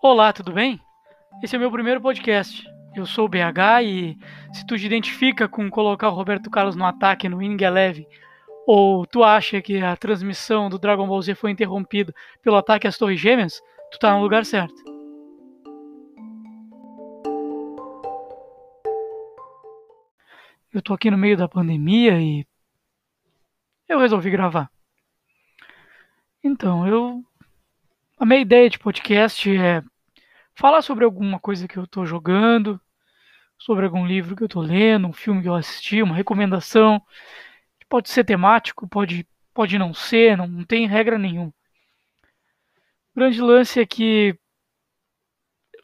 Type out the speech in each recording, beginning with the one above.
Olá, tudo bem? Esse é meu primeiro podcast. Eu sou o BH e se tu te identifica com colocar o Roberto Carlos no ataque no Inning Eleven, ou tu acha que a transmissão do Dragon Ball Z foi interrompida pelo ataque às Torres Gêmeas, tu tá no lugar certo. Eu tô aqui no meio da pandemia e eu resolvi gravar. Então, eu a minha ideia de podcast é falar sobre alguma coisa que eu estou jogando, sobre algum livro que eu estou lendo, um filme que eu assisti, uma recomendação. Pode ser temático, pode, pode não ser, não, não tem regra nenhuma. O grande lance é que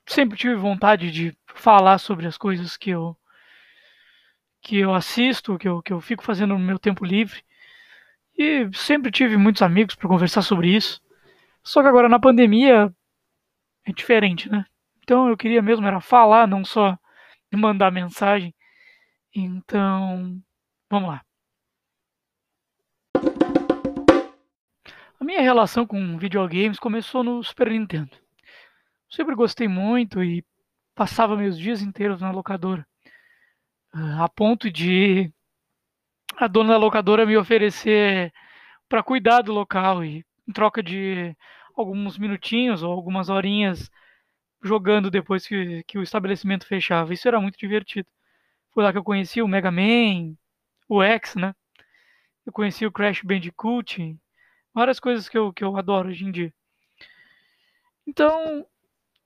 sempre tive vontade de falar sobre as coisas que eu que eu assisto, que eu, que eu fico fazendo no meu tempo livre. E sempre tive muitos amigos para conversar sobre isso. Só que agora na pandemia é diferente, né? Então eu queria mesmo era falar, não só mandar mensagem. Então, vamos lá. A minha relação com videogames começou no Super Nintendo. Sempre gostei muito e passava meus dias inteiros na locadora. A ponto de a dona da locadora me oferecer para cuidar do local e em troca de alguns minutinhos ou algumas horinhas jogando depois que, que o estabelecimento fechava. Isso era muito divertido. Foi lá que eu conheci o Mega Man, o X, né? Eu conheci o Crash Bandicoot, várias coisas que eu, que eu adoro hoje em dia. Então,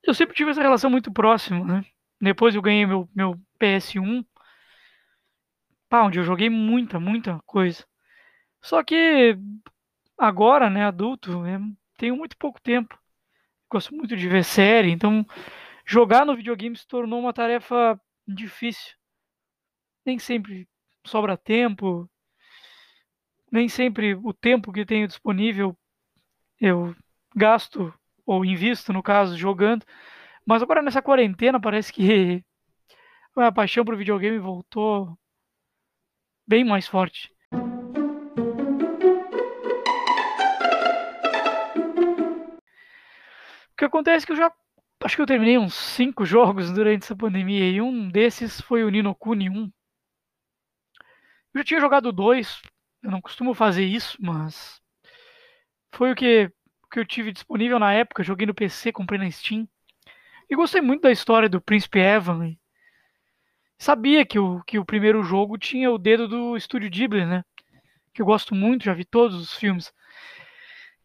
eu sempre tive essa relação muito próxima, né? Depois eu ganhei meu, meu PS1, pá, onde eu joguei muita, muita coisa. Só que agora, né, adulto, eu tenho muito pouco tempo. Gosto muito de ver série, então jogar no videogame se tornou uma tarefa difícil. Nem sempre sobra tempo, nem sempre o tempo que tenho disponível eu gasto ou invisto, no caso, jogando. Mas agora nessa quarentena parece que a paixão por videogame voltou bem mais forte. Acontece que eu já. Acho que eu terminei uns 5 jogos durante essa pandemia e um desses foi o Nino Kuni 1. Eu já tinha jogado dois, eu não costumo fazer isso, mas foi o que, que eu tive disponível na época. Joguei no PC, comprei na Steam. E gostei muito da história do Príncipe Evan. Sabia que o, que o primeiro jogo tinha o dedo do estúdio Ghibli, né? Que eu gosto muito, já vi todos os filmes.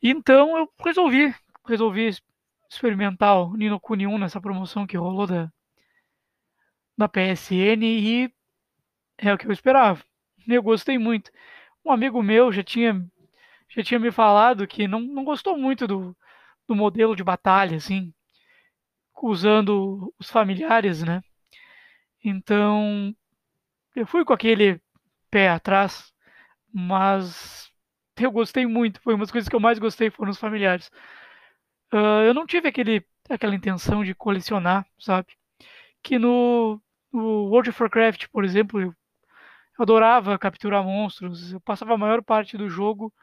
Então eu resolvi, resolvi experimentar o Nino Kuni 1 nessa promoção que rolou da, da PSN e é o que eu esperava. Eu gostei muito. Um amigo meu já tinha, já tinha me falado que não, não gostou muito do, do modelo de batalha, assim, usando os familiares, né? Então, eu fui com aquele pé atrás, mas eu gostei muito. Foi uma das coisas que eu mais gostei foram os familiares. Uh, eu não tive aquele, aquela intenção de colecionar, sabe? Que no, no World of Warcraft, por exemplo, eu adorava capturar monstros. Eu passava a maior parte do jogo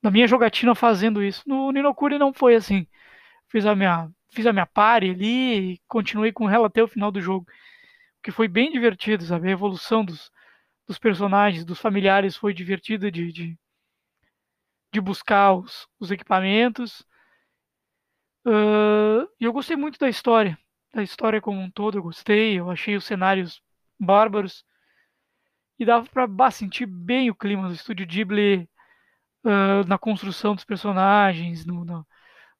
na minha jogatina fazendo isso. No Ninokuri não foi assim. Fiz a minha, fiz a minha party ali e continuei com ela até o final do jogo. O que foi bem divertido, sabe? A evolução dos, dos personagens, dos familiares foi divertida de, de, de buscar os, os equipamentos e eu gostei muito da história, da história como um todo, eu gostei, eu achei os cenários bárbaros. E dava para sentir bem o clima do estúdio Ghibli uh, na construção dos personagens, no, no,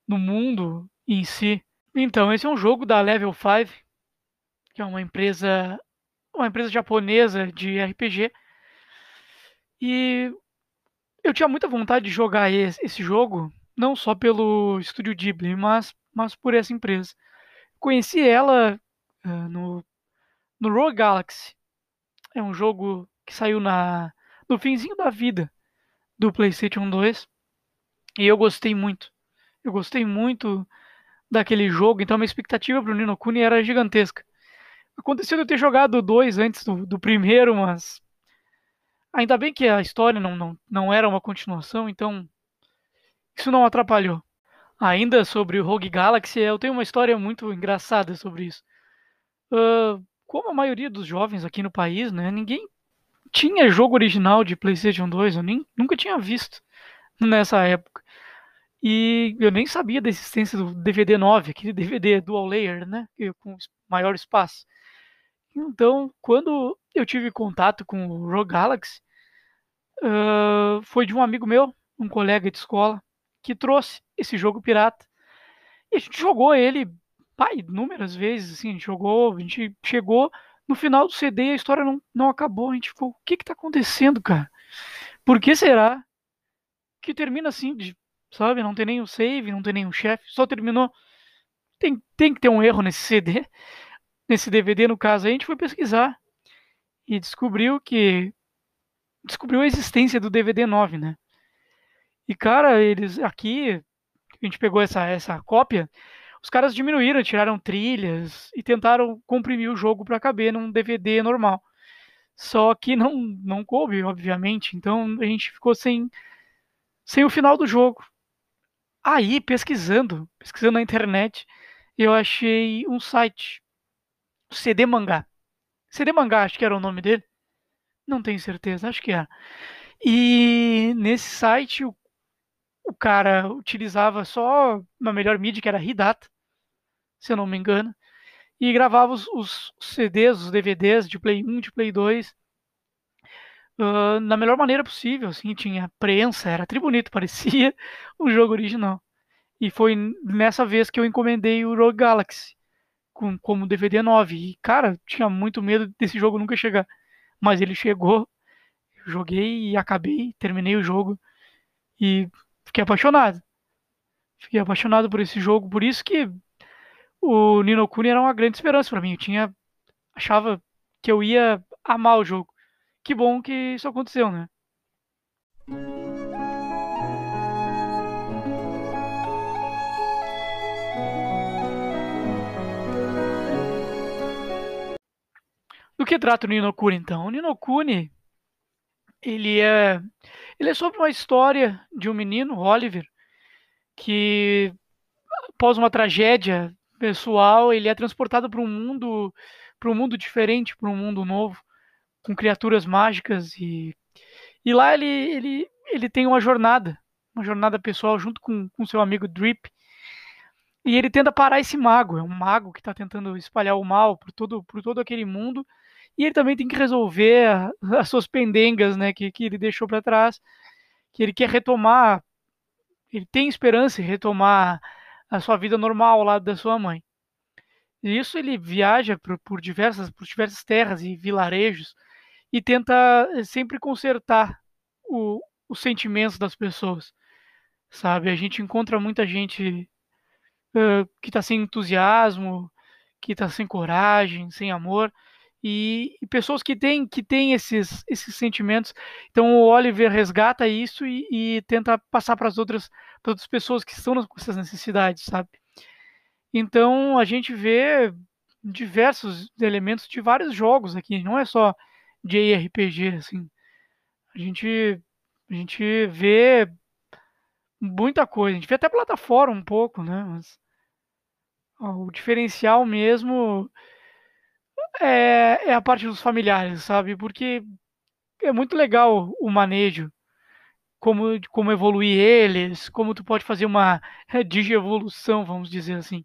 no mundo em si. Então, esse é um jogo da Level 5, que é uma empresa uma empresa japonesa de RPG. E eu tinha muita vontade de jogar esse, esse jogo não só pelo estúdio Ghibli, mas, mas por essa empresa. Conheci ela uh, no, no Rogue Galaxy. É um jogo que saiu na, no finzinho da vida do PlayStation 2 e eu gostei muito. Eu gostei muito daquele jogo, então minha expectativa para o Nino Kuni era gigantesca. Aconteceu de eu ter jogado dois antes do, do primeiro, mas ainda bem que a história não, não, não era uma continuação, então isso não atrapalhou. Ainda sobre o Rogue Galaxy, eu tenho uma história muito engraçada sobre isso. Uh, como a maioria dos jovens aqui no país, né, ninguém tinha jogo original de PlayStation 2, eu nem, nunca tinha visto nessa época. E eu nem sabia da existência do DVD 9, aquele DVD dual layer, né, com maior espaço. Então, quando eu tive contato com o Rogue Galaxy, uh, foi de um amigo meu, um colega de escola, que trouxe esse jogo pirata. E a gente jogou ele, pai, inúmeras vezes, assim, a gente jogou, a gente chegou no final do CD a história não, não acabou. A gente ficou, o que que tá acontecendo, cara? Por que será que termina assim, de, sabe? Não tem o save, não tem o chefe, só terminou. Tem, tem que ter um erro nesse CD, nesse DVD, no caso. Aí a gente foi pesquisar e descobriu que descobriu a existência do DVD 9, né? E cara, eles aqui a gente pegou essa essa cópia, os caras diminuíram, tiraram trilhas e tentaram comprimir o jogo para caber num DVD normal. Só que não não coube, obviamente. Então a gente ficou sem sem o final do jogo. Aí, pesquisando, pesquisando na internet, eu achei um site, CD Mangá. CD Mangá, acho que era o nome dele. Não tenho certeza, acho que era. E nesse site o, o cara utilizava só uma melhor mídia, que era Ridata, se eu não me engano, e gravava os, os CDs, os DVDs de Play 1, de Play 2, uh, na melhor maneira possível. Assim, tinha prensa, era tri bonito, parecia um jogo original. E foi nessa vez que eu encomendei o Rogue Galaxy com, como DVD 9. E, cara, tinha muito medo desse jogo nunca chegar. Mas ele chegou, joguei e acabei, terminei o jogo e fiquei apaixonado. Fiquei apaixonado por esse jogo, por isso que o Nino Kuni era uma grande esperança para mim. Eu tinha achava que eu ia amar o jogo. Que bom que isso aconteceu, né? Do que trata o Nino Kuni, então? O Nino Kuni, ele é, ele é sobre uma história de um menino, Oliver, que após uma tragédia pessoal, ele é transportado para um mundo, para um mundo diferente, para um mundo novo, com criaturas mágicas e e lá ele ele ele tem uma jornada, uma jornada pessoal junto com, com seu amigo Drip. E ele tenta parar esse mago, é um mago que está tentando espalhar o mal por todo, por todo aquele mundo e ele também tem que resolver as suas pendengas, né, que, que ele deixou para trás, que ele quer retomar, ele tem esperança em retomar a sua vida normal ao lado da sua mãe. E isso ele viaja por, por diversas, por diversas terras e vilarejos e tenta sempre consertar o, os sentimentos das pessoas, sabe? A gente encontra muita gente uh, que está sem entusiasmo, que está sem coragem, sem amor, e, e, pessoas que têm que têm esses esses sentimentos. Então o Oliver resgata isso e, e tenta passar para as outras para outras pessoas que estão com essas necessidades, sabe? Então a gente vê diversos elementos de vários jogos aqui, não é só de RPG assim. A gente a gente vê muita coisa, a gente vê até plataforma um pouco, né? Mas ó, o diferencial mesmo é, é a parte dos familiares, sabe? Porque é muito legal o manejo, como, como evoluir eles, como tu pode fazer uma digievolução, vamos dizer assim.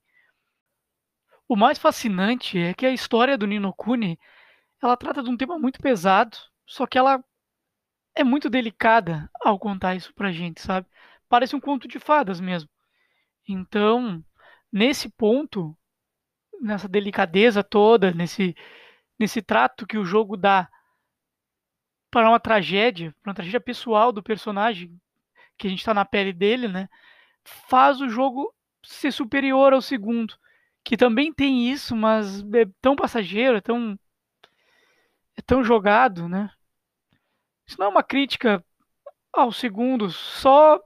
O mais fascinante é que a história do Nino Kuni, ela trata de um tema muito pesado, só que ela é muito delicada ao contar isso pra gente, sabe? Parece um conto de fadas mesmo. Então, nesse ponto, nessa delicadeza toda, nesse, nesse trato que o jogo dá para uma tragédia, para uma tragédia pessoal do personagem, que a gente está na pele dele, né? Faz o jogo ser superior ao segundo, que também tem isso, mas é tão passageiro, é tão é tão jogado, né? Isso não é uma crítica ao segundo, só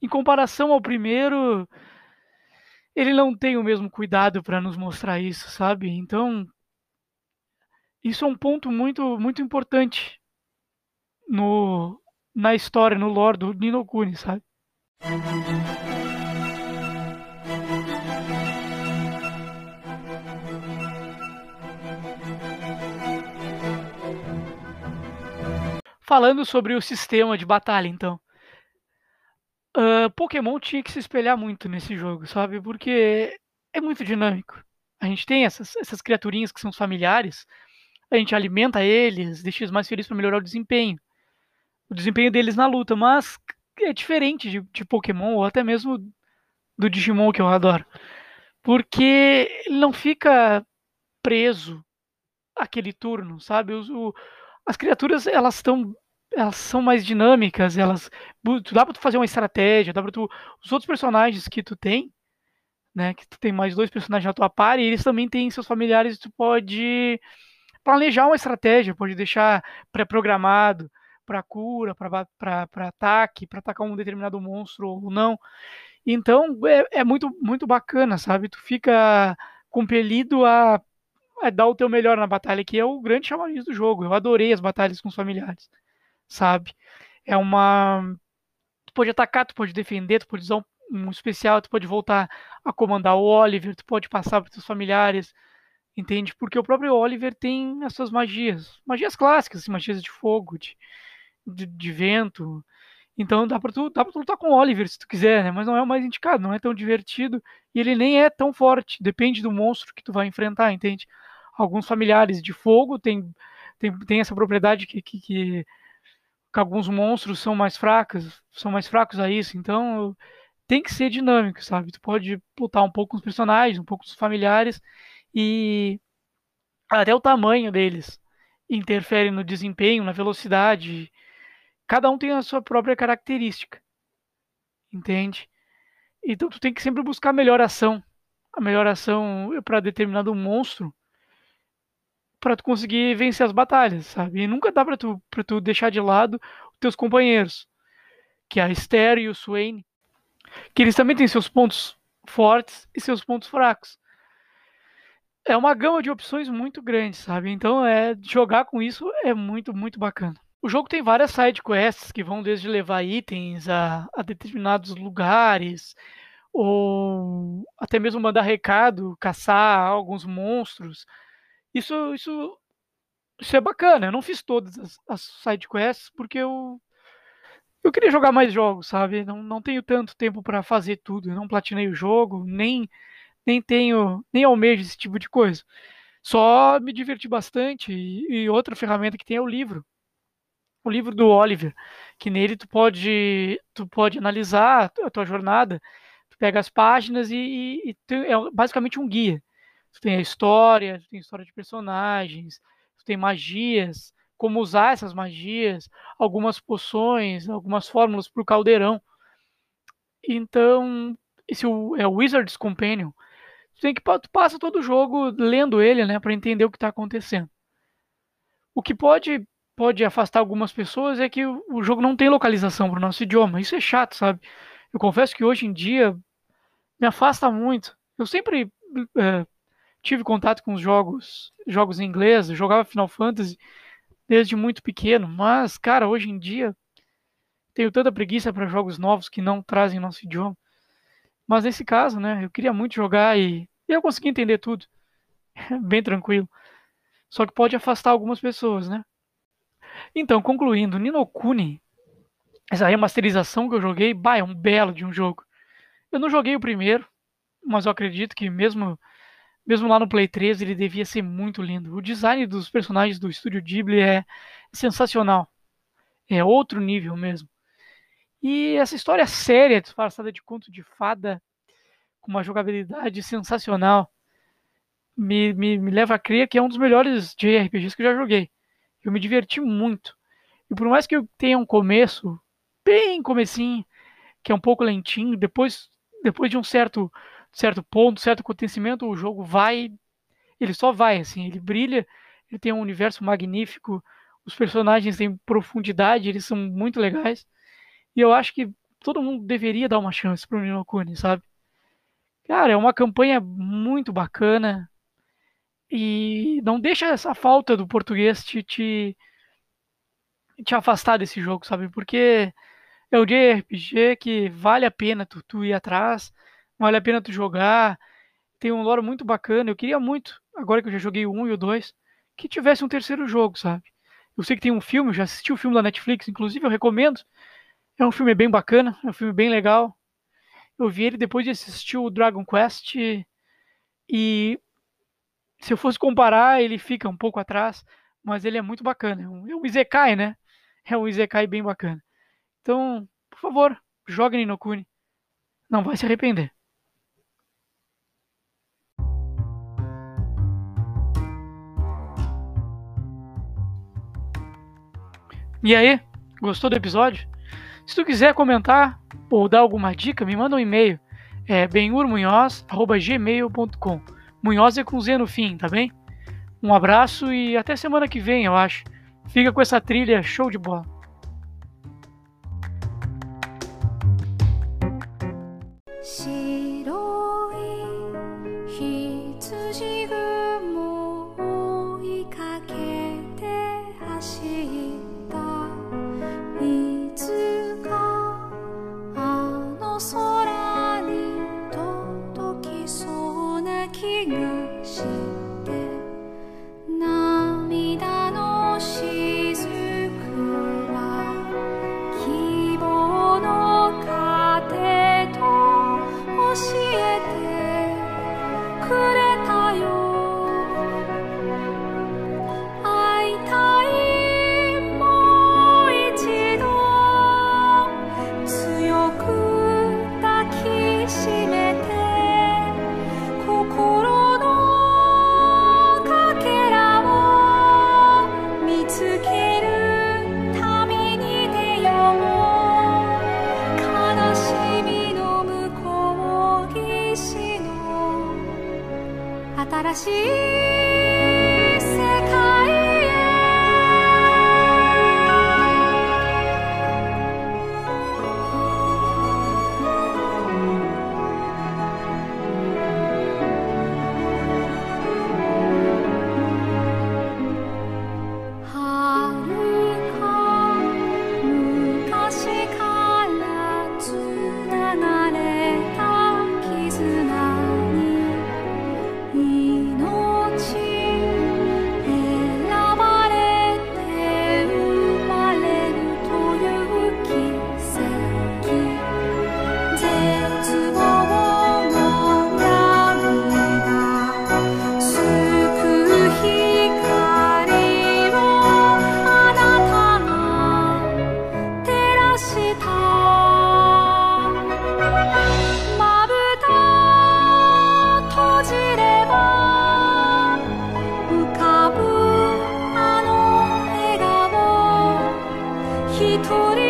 em comparação ao primeiro, ele não tem o mesmo cuidado para nos mostrar isso, sabe? Então, isso é um ponto muito, muito importante no, na história, no lore do Nino Kuni, sabe? Falando sobre o sistema de batalha, então. Uh, Pokémon tinha que se espelhar muito nesse jogo, sabe? Porque é muito dinâmico. A gente tem essas, essas criaturinhas que são familiares, a gente alimenta eles, deixa eles mais felizes para melhorar o desempenho. O desempenho deles na luta, mas é diferente de, de Pokémon ou até mesmo do Digimon que eu adoro. Porque ele não fica preso aquele turno, sabe? o, as criaturas, elas estão elas são mais dinâmicas, elas dá para tu fazer uma estratégia, dá para tu os outros personagens que tu tem, né, que tu tem mais dois personagens na tua party, eles também têm seus familiares, tu pode planejar uma estratégia, pode deixar pré-programado para cura, para ataque, para atacar um determinado monstro ou não. Então é, é muito muito bacana, sabe? Tu fica compelido a é dar o teu melhor na batalha, que é o grande chamariz do jogo. Eu adorei as batalhas com os familiares, sabe? É uma. Tu pode atacar, tu pode defender, tu pode usar um, especial, tu pode voltar a comandar o Oliver, tu pode passar para teus familiares, entende? Porque o próprio Oliver tem as suas magias, magias clássicas, assim, magias de fogo, de, de, de vento. Então dá pra, tu, dá pra tu lutar com o Oliver se tu quiser, né? Mas não é o mais indicado, não é tão divertido e ele nem é tão forte. Depende do monstro que tu vai enfrentar, entende? alguns familiares de fogo têm tem, tem essa propriedade que, que, que, que, alguns monstros são mais fracos, são mais fracos a isso. Então tem que ser dinâmico, sabe? Tu pode lutar um pouco com os personagens, um pouco com os familiares e até o tamanho deles interfere no desempenho, na velocidade. Cada um tem a sua própria característica, entende? Então tu tem que sempre buscar a melhor ação, a melhor ação para determinado monstro para tu conseguir vencer as batalhas, sabe? E nunca dá para tu, tu deixar de lado os teus companheiros, que é a Esther e o Swain, que eles também têm seus pontos fortes e seus pontos fracos. É uma gama de opções muito grande, sabe? Então é jogar com isso é muito, muito bacana. O jogo tem várias side quests que vão desde levar itens a, a determinados lugares, ou até mesmo mandar recado, caçar alguns monstros. Isso, isso, isso é bacana. Eu não fiz todas as, as side quests porque eu eu queria jogar mais jogos, sabe? Não, não tenho tanto tempo para fazer tudo. Eu não platinei o jogo, nem nem tenho nem almejo esse tipo de coisa. Só me diverti bastante e, e outra ferramenta que tem é o livro. O livro do Oliver, que nele tu pode tu pode analisar a tua jornada, tu pega as páginas e, e, e é basicamente um guia. Tu tem a história, tu tem a história de personagens, tu tem magias, como usar essas magias, algumas poções, algumas fórmulas para o caldeirão. Então, esse é o Wizard's Companion. Tu tem que passa todo o jogo lendo ele, né, para entender o que está acontecendo. O que pode pode afastar algumas pessoas é que o, o jogo não tem localização para o nosso idioma. Isso é chato, sabe? Eu confesso que hoje em dia me afasta muito. Eu sempre é, tive contato com os jogos, jogos em inglês, jogava Final Fantasy desde muito pequeno, mas, cara, hoje em dia tenho tanta preguiça para jogos novos que não trazem nosso idioma. Mas nesse caso, né, eu queria muito jogar e, eu consegui entender tudo. Bem tranquilo. Só que pode afastar algumas pessoas, né? Então, concluindo, Nino Kuni, essa remasterização que eu joguei, bah, é um belo de um jogo. Eu não joguei o primeiro, mas eu acredito que mesmo mesmo lá no Play 3, ele devia ser muito lindo. O design dos personagens do estúdio Ghibli é sensacional. É outro nível mesmo. E essa história séria, disfarçada de conto de fada, com uma jogabilidade sensacional, me, me, me leva a crer que é um dos melhores JRPGs que eu já joguei. Eu me diverti muito. E por mais que eu tenha um começo, bem comecinho, que é um pouco lentinho, depois, depois de um certo certo ponto, certo acontecimento, o jogo vai, ele só vai, assim, ele brilha, ele tem um universo magnífico, os personagens têm profundidade, eles são muito legais, e eu acho que todo mundo deveria dar uma chance pro Nino Kuni, sabe? Cara, é uma campanha muito bacana, e não deixa essa falta do português te, te, te afastar desse jogo, sabe? Porque é o JRPG que vale a pena tu, tu ir atrás, vale a pena tu jogar. Tem um lore muito bacana. Eu queria muito, agora que eu já joguei o 1 e o 2, que tivesse um terceiro jogo, sabe? Eu sei que tem um filme, já assisti o filme da Netflix, inclusive eu recomendo. É um filme bem bacana, é um filme bem legal. Eu vi ele depois de assistir o Dragon Quest e se eu fosse comparar, ele fica um pouco atrás, mas ele é muito bacana. É um, é Izekai, né? É um Izekai bem bacana. Então, por favor, jogue Ninokuni. Não vai se arrepender. E aí, gostou do episódio? Se tu quiser comentar ou dar alguma dica, me manda um e-mail. É benhurmunhoz.gmail.com Munhoz é com Z no fim, tá bem? Um abraço e até semana que vem, eu acho. Fica com essa trilha show de bola. king. 心。一人